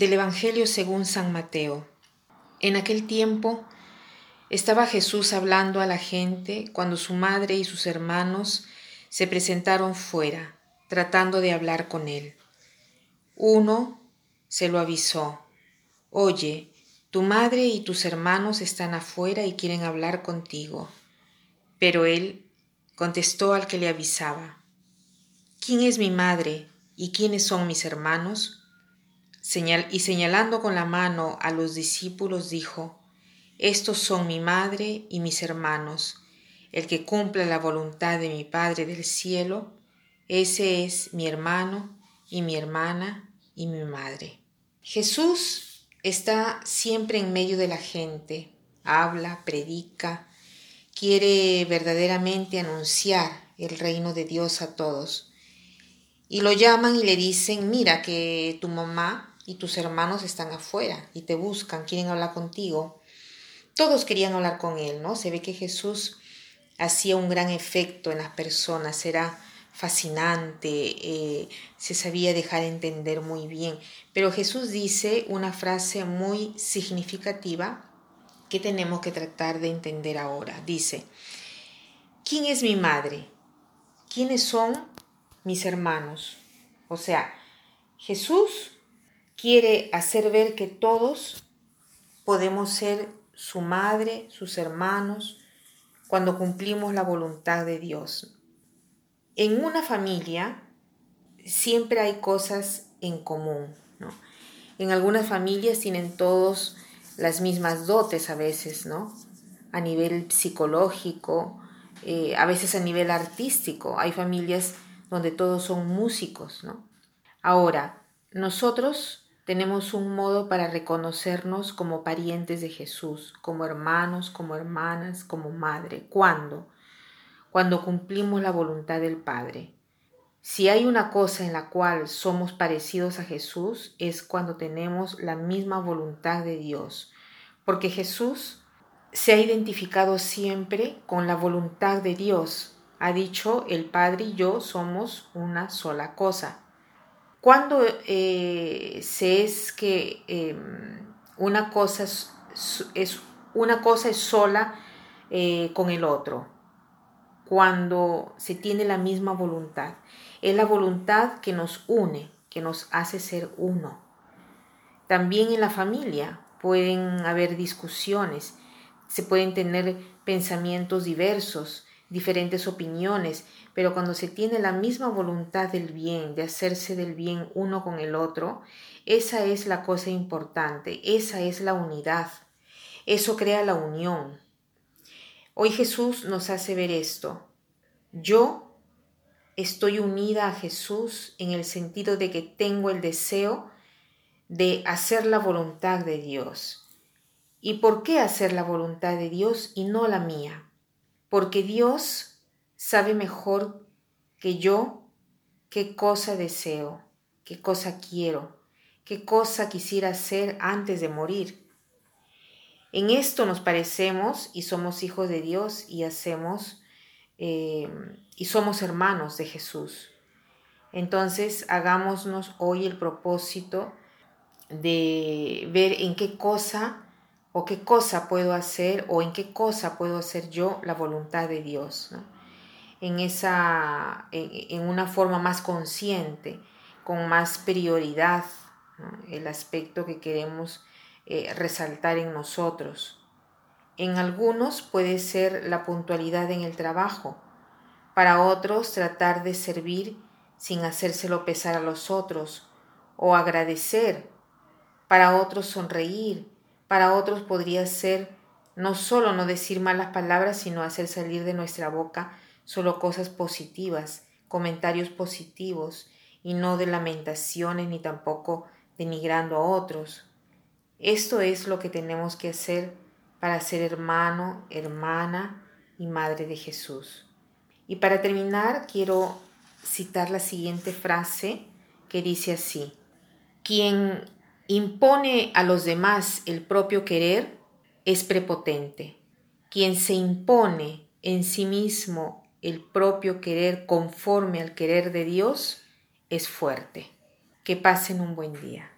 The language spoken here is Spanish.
Del Evangelio según San Mateo. En aquel tiempo estaba Jesús hablando a la gente cuando su madre y sus hermanos se presentaron fuera, tratando de hablar con él. Uno se lo avisó. Oye, tu madre y tus hermanos están afuera y quieren hablar contigo. Pero él contestó al que le avisaba. ¿Quién es mi madre y quiénes son mis hermanos? Y señalando con la mano a los discípulos dijo, Estos son mi madre y mis hermanos. El que cumpla la voluntad de mi Padre del cielo, ese es mi hermano y mi hermana y mi madre. Jesús está siempre en medio de la gente, habla, predica, quiere verdaderamente anunciar el reino de Dios a todos. Y lo llaman y le dicen, mira que tu mamá y tus hermanos están afuera y te buscan, quieren hablar contigo. Todos querían hablar con él, ¿no? Se ve que Jesús hacía un gran efecto en las personas, era fascinante, eh, se sabía dejar entender muy bien. Pero Jesús dice una frase muy significativa que tenemos que tratar de entender ahora. Dice, ¿quién es mi madre? ¿Quiénes son mis hermanos? O sea, Jesús quiere hacer ver que todos podemos ser su madre, sus hermanos, cuando cumplimos la voluntad de Dios. En una familia siempre hay cosas en común. En algunas familias tienen todos las mismas dotes a veces, ¿no? A nivel psicológico, eh, a veces a nivel artístico. Hay familias donde todos son músicos, ¿no? Ahora, nosotros tenemos un modo para reconocernos como parientes de Jesús, como hermanos, como hermanas, como madre. ¿Cuándo? Cuando cumplimos la voluntad del Padre. Si hay una cosa en la cual somos parecidos a Jesús es cuando tenemos la misma voluntad de Dios, porque Jesús se ha identificado siempre con la voluntad de Dios. Ha dicho, el Padre y yo somos una sola cosa. Cuando eh, se es que em, una, cosa es, una cosa es sola eh, con el otro, cuando se tiene la misma voluntad. Es la voluntad que nos une, que nos hace ser uno. También en la familia pueden haber discusiones, se pueden tener pensamientos diversos, diferentes opiniones, pero cuando se tiene la misma voluntad del bien, de hacerse del bien uno con el otro, esa es la cosa importante, esa es la unidad, eso crea la unión. Hoy Jesús nos hace ver esto. Yo estoy unida a Jesús en el sentido de que tengo el deseo de hacer la voluntad de Dios. ¿Y por qué hacer la voluntad de Dios y no la mía? Porque Dios sabe mejor que yo qué cosa deseo, qué cosa quiero, qué cosa quisiera hacer antes de morir. En esto nos parecemos y somos hijos de Dios y hacemos eh, y somos hermanos de Jesús. Entonces hagámonos hoy el propósito de ver en qué cosa o qué cosa puedo hacer o en qué cosa puedo hacer yo la voluntad de Dios. en, esa, en, una forma más consciente, con más prioridad, el aspecto que queremos eh, resaltar en nosotros. En algunos puede ser la puntualidad en el trabajo, para otros tratar de servir sin hacérselo pesar a los otros, o agradecer, para otros sonreír, para otros podría ser no solo no decir malas palabras, sino hacer salir de nuestra boca solo cosas positivas, comentarios positivos y no de lamentaciones ni tampoco denigrando a otros. Esto es lo que tenemos que hacer para ser hermano, hermana y madre de Jesús. Y para terminar, quiero citar la siguiente frase que dice así, quien impone a los demás el propio querer es prepotente. Quien se impone en sí mismo el propio querer conforme al querer de Dios es fuerte. Que pasen un buen día.